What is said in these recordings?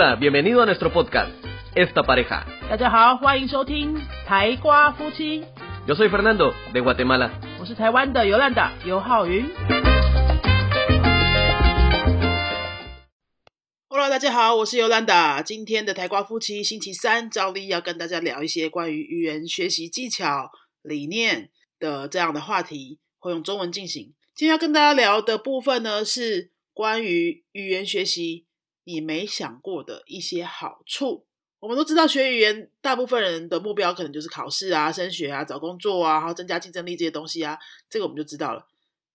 Hola, bienvenido a nuestro podcast, Esta Pareja. 大家好，欢迎收听台瓜夫妻，Yo soy Fernando, de Guatemala. 我是台湾的尤兰达尤浩云。Hello，大家好，我是尤兰达。今天的台瓜夫妻星期三，照例要跟大家聊一些关于语言学习技巧、理念的这样的话题，会用中文进行。今天要跟大家聊的部分呢，是关于语言学习你没想过的一些好处。我们都知道，学语言大部分人的目标可能就是考试啊、升学啊、找工作啊，然后增加竞争力这些东西啊，这个我们就知道了。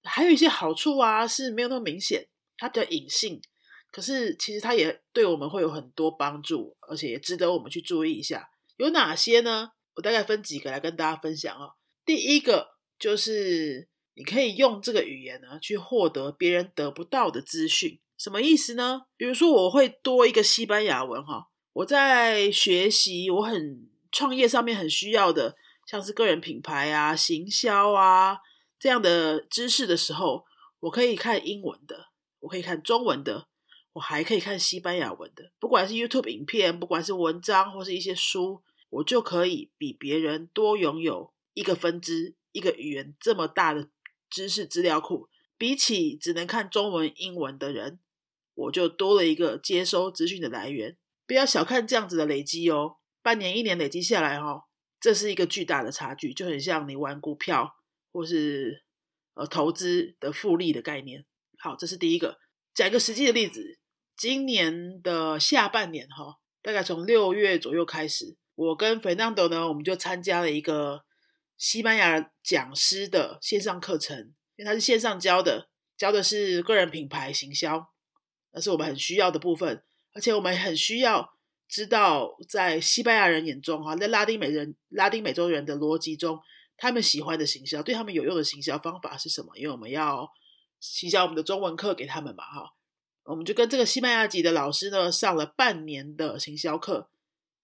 还有一些好处啊是没有那么明显，它比较隐性，可是其实它也对我们会有很多帮助，而且也值得我们去注意一下。有哪些呢？我大概分几个来跟大家分享哦。第一个就是你可以用这个语言呢去获得别人得不到的资讯，什么意思呢？比如说我会多一个西班牙文哈。我在学习我很创业上面很需要的，像是个人品牌啊、行销啊这样的知识的时候，我可以看英文的，我可以看中文的，我还可以看西班牙文的。不管是 YouTube 影片，不管是文章或是一些书，我就可以比别人多拥有一个分支、一个语言这么大的知识资料库。比起只能看中文、英文的人，我就多了一个接收资讯的来源。不要小看这样子的累积哦，半年、一年累积下来哦，这是一个巨大的差距，就很像你玩股票或是呃投资的复利的概念。好，这是第一个。讲一个实际的例子，今年的下半年哈，大概从六月左右开始，我跟 Fernando 呢，我们就参加了一个西班牙讲师的线上课程，因为他是线上教的，教的是个人品牌行销，那是我们很需要的部分。而且我们很需要知道，在西班牙人眼中，哈，在拉丁美人、拉丁美洲人的逻辑中，他们喜欢的行销，对他们有用的行销方法是什么？因为我们要行销我们的中文课给他们嘛，哈，我们就跟这个西班牙籍的老师呢上了半年的行销课、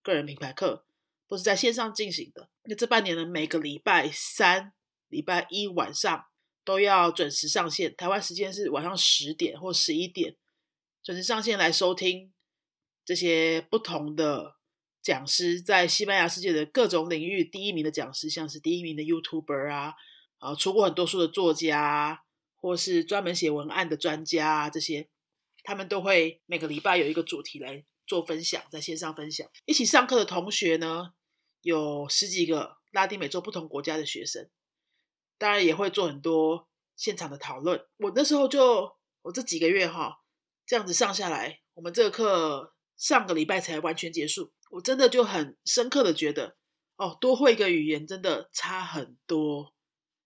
个人品牌课，都是在线上进行的。那这半年呢，每个礼拜三、礼拜一晚上都要准时上线，台湾时间是晚上十点或十一点，准时上线来收听。这些不同的讲师在西班牙世界的各种领域第一名的讲师，像是第一名的 YouTuber 啊，啊，出过很多书的作家，或是专门写文案的专家啊，这些他们都会每个礼拜有一个主题来做分享，在线上分享。一起上课的同学呢，有十几个拉丁美洲不同国家的学生，当然也会做很多现场的讨论。我那时候就我这几个月哈，这样子上下来，我们这个课。上个礼拜才完全结束，我真的就很深刻的觉得，哦，多会一个语言真的差很多。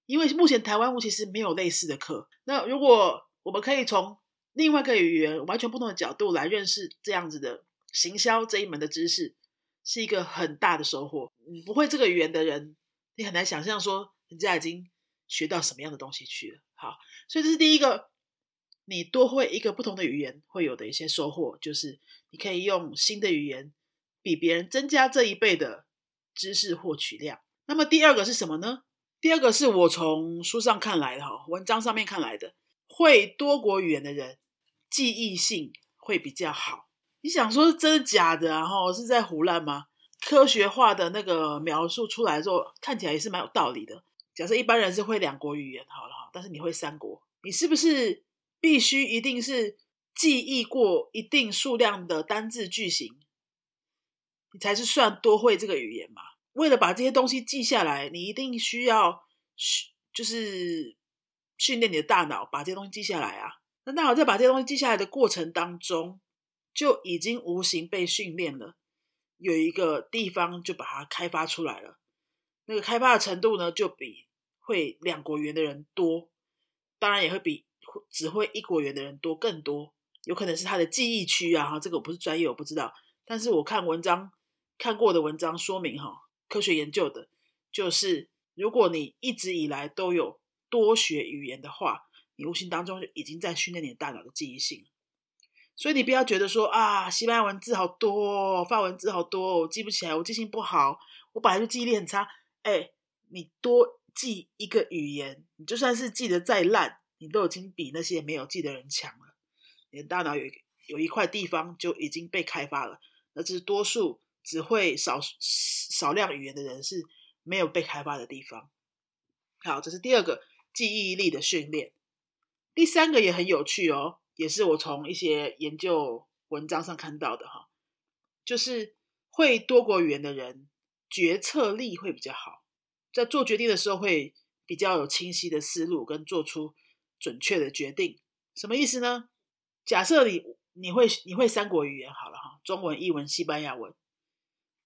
因为目前台湾其实没有类似的课。那如果我们可以从另外一个语言完全不同的角度来认识这样子的行销这一门的知识，是一个很大的收获。你不会这个语言的人，你很难想象说人家已经学到什么样的东西去了。好，所以这是第一个。你多会一个不同的语言会有的一些收获，就是你可以用新的语言比别人增加这一倍的知识获取量。那么第二个是什么呢？第二个是我从书上看来的哈，文章上面看来的，会多国语言的人记忆性会比较好。你想说真的假的啊？哈，是在胡乱吗？科学化的那个描述出来之后，看起来也是蛮有道理的。假设一般人是会两国语言好了哈，但是你会三国，你是不是？必须一定是记忆过一定数量的单字句型，你才是算多会这个语言嘛？为了把这些东西记下来，你一定需要就是训练你的大脑把这些东西记下来啊。那大脑在把这些东西记下来的过程当中，就已经无形被训练了，有一个地方就把它开发出来了。那个开发的程度呢，就比会两国语言的人多，当然也会比。只会一国语的人多更多，有可能是他的记忆区啊，哈，这个我不是专业，我不知道。但是我看文章看过的文章说明，哈，科学研究的，就是如果你一直以来都有多学语言的话，你无形当中就已经在训练你的大脑的记忆性。所以你不要觉得说啊，西班牙文字好多，法文字好多，我记不起来，我记性不好，我本来就记忆力很差。哎，你多记一个语言，你就算是记得再烂。你都已经比那些没有记的人强了，你的大脑有有一块地方就已经被开发了，那只是多数只会少少量语言的人是没有被开发的地方。好，这是第二个记忆力的训练。第三个也很有趣哦，也是我从一些研究文章上看到的哈，就是会多国语言的人决策力会比较好，在做决定的时候会比较有清晰的思路跟做出准确的决定。什么意思呢？假设你你会你会三国语言好了哈，中文、英文、西班牙文，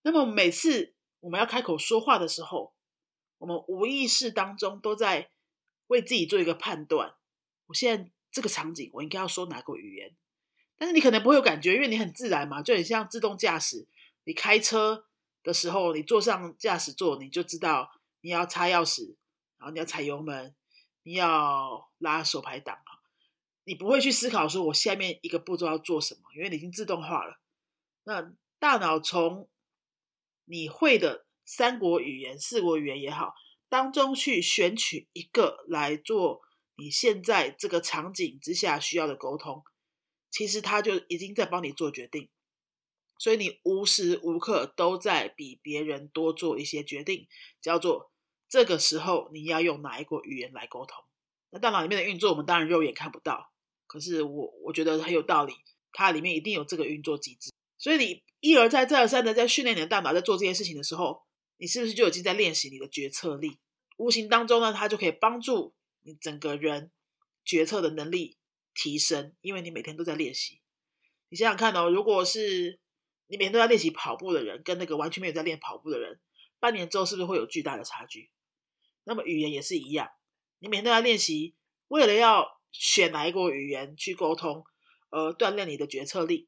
那么每次我们要开口说话的时候，我们无意识当中都在为自己做一个判断。我现在这个场景，我应该要说哪个语言？但是你可能不会有感觉，因为你很自然嘛，就很像自动驾驶。你开车的时候，你坐上驾驶座，你就知道你要插钥匙，然后你要踩油门，你要拉手排档你不会去思考说我下面一个步骤要做什么，因为你已经自动化了。那大脑从你会的三国语言、四国语言也好，当中去选取一个来做。你现在这个场景之下需要的沟通，其实他就已经在帮你做决定，所以你无时无刻都在比别人多做一些决定，叫做这个时候你要用哪一国语言来沟通。那大脑里面的运作，我们当然肉眼看不到，可是我我觉得很有道理，它里面一定有这个运作机制。所以你一而再再而三的在训练你的大脑，在做这件事情的时候，你是不是就已经在练习你的决策力？无形当中呢，它就可以帮助。你整个人决策的能力提升，因为你每天都在练习。你想想看哦，如果是你每天都在练习跑步的人，跟那个完全没有在练跑步的人，半年之后是不是会有巨大的差距？那么语言也是一样，你每天都在练习，为了要选哪一国语言去沟通，而锻炼你的决策力，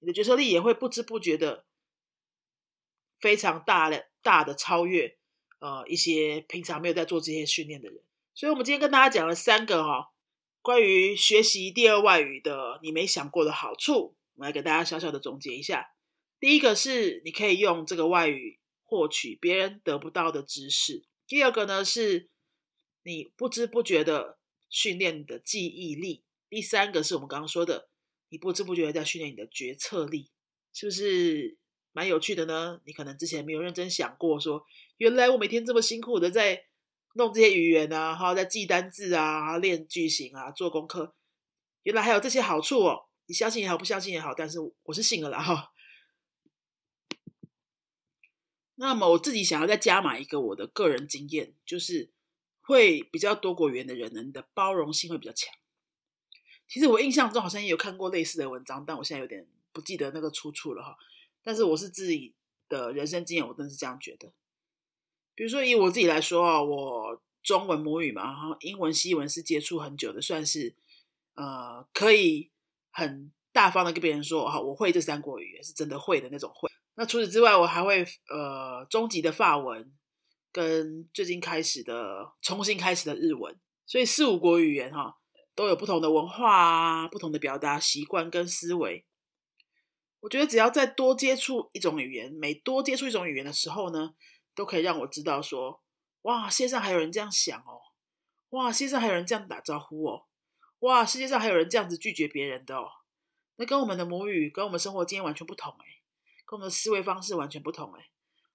你的决策力也会不知不觉的非常大的大的超越呃一些平常没有在做这些训练的人。所以，我们今天跟大家讲了三个哈，关于学习第二外语的你没想过的好处，我们来给大家小小的总结一下。第一个是你可以用这个外语获取别人得不到的知识；第二个呢是你不知不觉的训练你的记忆力；第三个是我们刚刚说的，你不知不觉在训练你的决策力，是不是蛮有趣的呢？你可能之前没有认真想过，说原来我每天这么辛苦的在。弄这些语言啊，哈，在记单字啊，练句型啊，做功课，原来还有这些好处哦。你相信也好，不相信也好，但是我是信了啦，哈。那么我自己想要再加码一个我的个人经验，就是会比较多国语言的人呢，你的包容性会比较强。其实我印象中好像也有看过类似的文章，但我现在有点不记得那个出处了哈。但是我是自己的人生经验，我真是这样觉得。比如说以我自己来说啊，我中文母语嘛，然后英文、西文是接触很久的，算是呃可以很大方的跟别人说哈，我会这三国语言，是真的会的那种会。那除此之外，我还会呃中级的法文，跟最近开始的重新开始的日文，所以四五国语言哈都有不同的文化啊，不同的表达习惯跟思维。我觉得只要再多接触一种语言，每多接触一种语言的时候呢。都可以让我知道说，哇，世界上还有人这样想哦，哇，世界上还有人这样打招呼哦，哇，世界上还有人这样子拒绝别人的哦，那跟我们的母语、跟我们生活经验完全不同哎，跟我们的思维方式完全不同哎，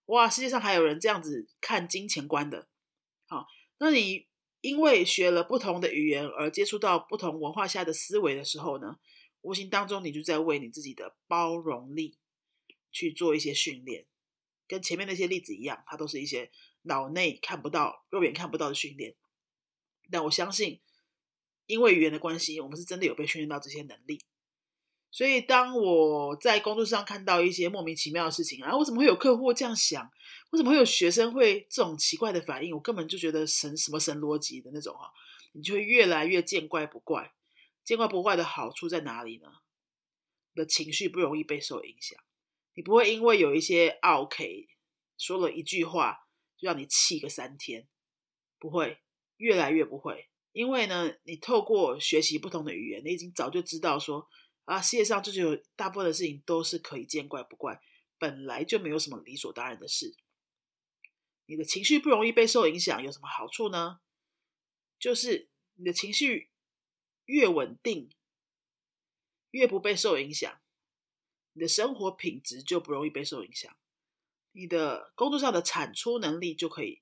哇，世界上还有人这样子看金钱观的，好，那你因为学了不同的语言而接触到不同文化下的思维的时候呢，无形当中你就在为你自己的包容力去做一些训练。跟前面那些例子一样，它都是一些脑内看不到、肉眼看不到的训练。但我相信，因为语言的关系，我们是真的有被训练到这些能力。所以，当我在工作上看到一些莫名其妙的事情啊，为什么会有客户这样想？为什么会有学生会这种奇怪的反应？我根本就觉得神什么神逻辑的那种啊，你就会越来越见怪不怪。见怪不怪的好处在哪里呢？你的情绪不容易被受影响。你不会因为有一些 OK 说了一句话就让你气个三天，不会，越来越不会。因为呢，你透过学习不同的语言，你已经早就知道说啊，世界上就是有大部分的事情都是可以见怪不怪，本来就没有什么理所当然的事。你的情绪不容易被受影响，有什么好处呢？就是你的情绪越稳定，越不被受影响，你的生活品质就不容易被受影响，你的工作上的产出能力就可以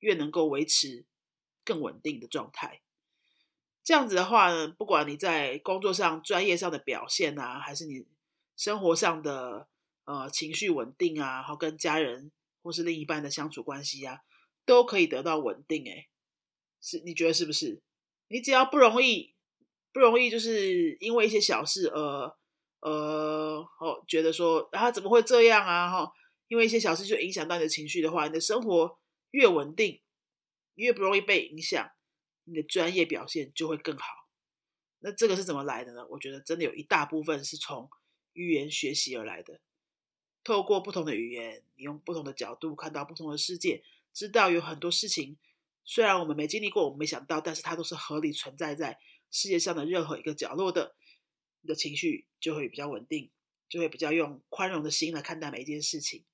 越能够维持更稳定的状态。这样子的话呢，不管你在工作上、专业上的表现啊，还是你生活上的呃情绪稳定啊，然后跟家人或是另一半的相处关系啊，都可以得到稳定。哎，是你觉得是不是？你只要不容易不容易，就是因为一些小事而呃哦觉得说啊怎么会这样啊哈，因为一些小事就影响到你的情绪的话，你的生活越稳定，越不容易被影响。你的专业表现就会更好。那这个是怎么来的呢？我觉得真的有一大部分是从语言学习而来的。透过不同的语言，你用不同的角度看到不同的世界，知道有很多事情虽然我们没经历过，我们没想到，但是它都是合理存在在世界上的任何一个角落的。你的情绪就会比较稳定，就会比较用宽容的心来看待每一件事情。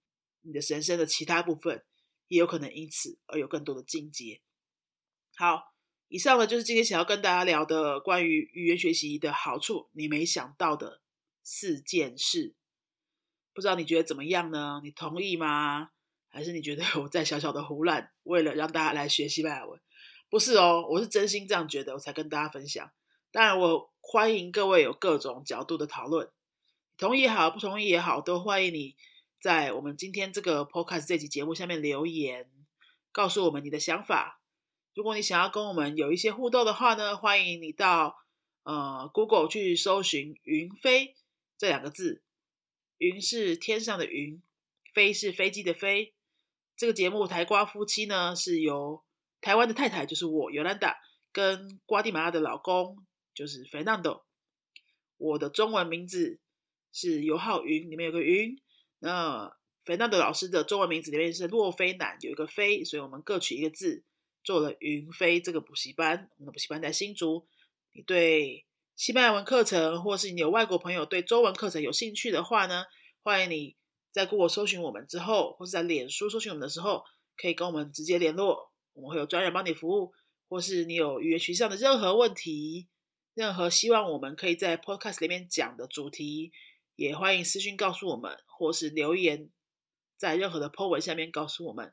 你的人生的其他部分也有可能因此而有更多的进阶。好。以上呢，就是今天想要跟大家聊的关于语言学习的好处，你没想到的四件事，不知道你觉得怎么样呢？你同意吗？还是你觉得我在小小的胡乱，为了让大家来学西班牙文？不是哦，我是真心这样觉得，我才跟大家分享。当然，我欢迎各位有各种角度的讨论，同意也好，不同意也好，都欢迎你在我们今天这个 podcast 这集节目下面留言，告诉我们你的想法。如果你想要跟我们有一些互动的话呢，欢迎你到呃 Google 去搜寻“云飞”这两个字。云是天上的云，飞是飞机的飞。这个节目台瓜夫妻呢，是由台湾的太太，就是我尤兰达，跟瓜地马拉的老公，就是 Fernando。我的中文名字是尤浩云，里面有个云。那 Fernando 老师的中文名字里面是洛飞南，有一个飞，所以我们各取一个字。做了云飞这个补习班，我们的补习班在新竹。你对西班牙文课程，或是你有外国朋友对中文课程有兴趣的话呢，欢迎你在 Google 搜寻我们之后，或是在脸书搜寻我们的时候，可以跟我们直接联络，我们会有专人帮你服务。或是你有语言学校的任何问题，任何希望我们可以在 Podcast 里面讲的主题，也欢迎私讯告诉我们，或是留言在任何的 po 文下面告诉我们。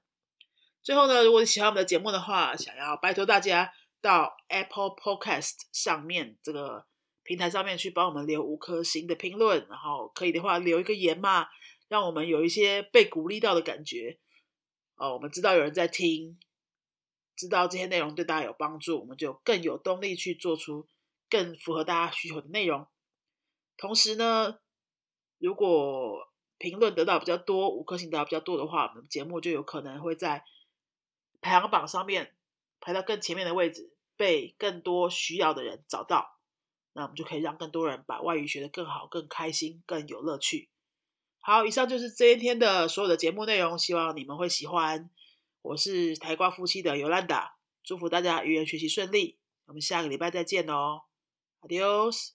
最后呢，如果你喜欢我们的节目的话，想要拜托大家到 Apple Podcast 上面这个平台上面去帮我们留五颗星的评论，然后可以的话留一个言嘛，让我们有一些被鼓励到的感觉。哦，我们知道有人在听，知道这些内容对大家有帮助，我们就更有动力去做出更符合大家需求的内容。同时呢，如果评论得到比较多，五颗星得到比较多的话，我们节目就有可能会在。排行榜上面排到更前面的位置，被更多需要的人找到，那我们就可以让更多人把外语学得更好、更开心、更有乐趣。好，以上就是这一天的所有的节目内容，希望你们会喜欢。我是台瓜夫妻的尤兰达，祝福大家语言学习顺利。我们下个礼拜再见哦，Adios。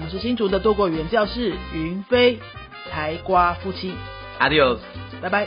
我们是新竹的多国语言教室，云飞、台瓜夫妻。，Adios，拜拜。